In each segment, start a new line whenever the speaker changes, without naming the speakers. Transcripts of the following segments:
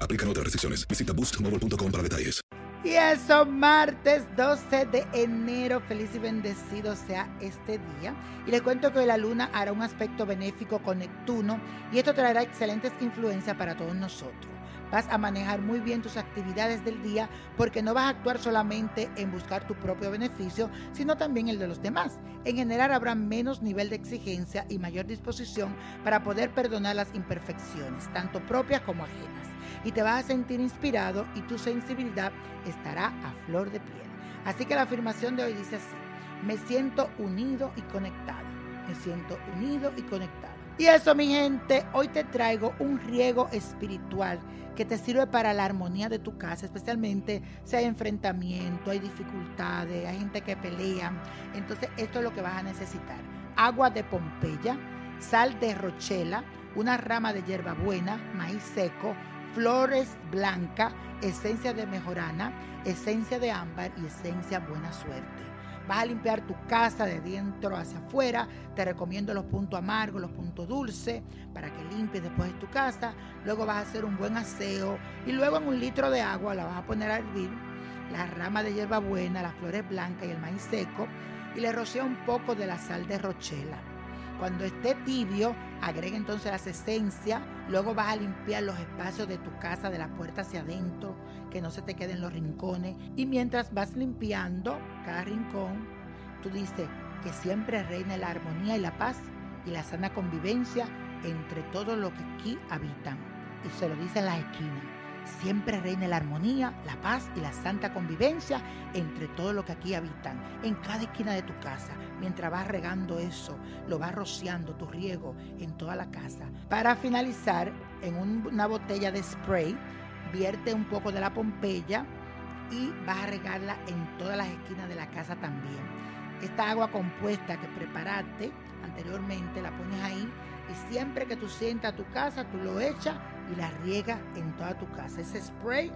Aplican otras restricciones. Visita boostmobile.com para detalles.
Y eso, martes 12 de enero. Feliz y bendecido sea este día. Y le cuento que hoy la luna hará un aspecto benéfico con Neptuno y esto traerá excelentes influencias para todos nosotros. Vas a manejar muy bien tus actividades del día porque no vas a actuar solamente en buscar tu propio beneficio, sino también el de los demás. En general habrá menos nivel de exigencia y mayor disposición para poder perdonar las imperfecciones, tanto propias como ajenas y te vas a sentir inspirado y tu sensibilidad estará a flor de piel. Así que la afirmación de hoy dice así, me siento unido y conectado, me siento unido y conectado. Y eso mi gente, hoy te traigo un riego espiritual que te sirve para la armonía de tu casa, especialmente si hay enfrentamiento, hay dificultades, hay gente que pelea. Entonces esto es lo que vas a necesitar. Agua de Pompeya, sal de Rochela, una rama de hierbabuena, maíz seco, flores blanca, esencia de mejorana, esencia de ámbar y esencia buena suerte. Vas a limpiar tu casa de dentro hacia afuera. Te recomiendo los puntos amargos, los puntos dulces, para que limpies después de tu casa. Luego vas a hacer un buen aseo y luego en un litro de agua la vas a poner a hervir. La rama de hierbabuena, las flores blancas y el maíz seco. Y le rocea un poco de la sal de rochela. Cuando esté tibio, agrega entonces las esencias. Luego vas a limpiar los espacios de tu casa, de la puerta hacia adentro, que no se te queden los rincones. Y mientras vas limpiando cada rincón, tú dices que siempre reine la armonía y la paz y la sana convivencia entre todos los que aquí habitan. Y se lo dice en las esquinas. Siempre reine la armonía, la paz y la santa convivencia entre todos los que aquí habitan, en cada esquina de tu casa. Mientras vas regando eso, lo vas rociando tu riego en toda la casa. Para finalizar, en un- una botella de spray, vierte un poco de la pompeya y vas a regarla en todas las esquinas de la casa también. Esta agua compuesta que preparaste anteriormente la pones ahí y siempre que tú sientas tu casa, tú lo echas y la riegas en toda tu casa. Ese spray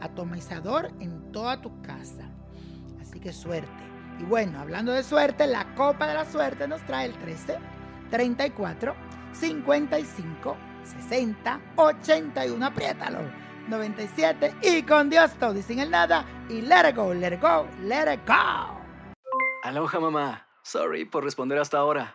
atomizador en toda tu casa. Así que suerte. Y bueno, hablando de suerte, la copa de la suerte nos trae el 13, 34, 55, 60, 81. Apriétalo. 97 y con Dios todo y sin el nada. Y let it go, let it go, let it go.
Aloha mamá. Sorry por responder hasta ahora.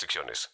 restricciones.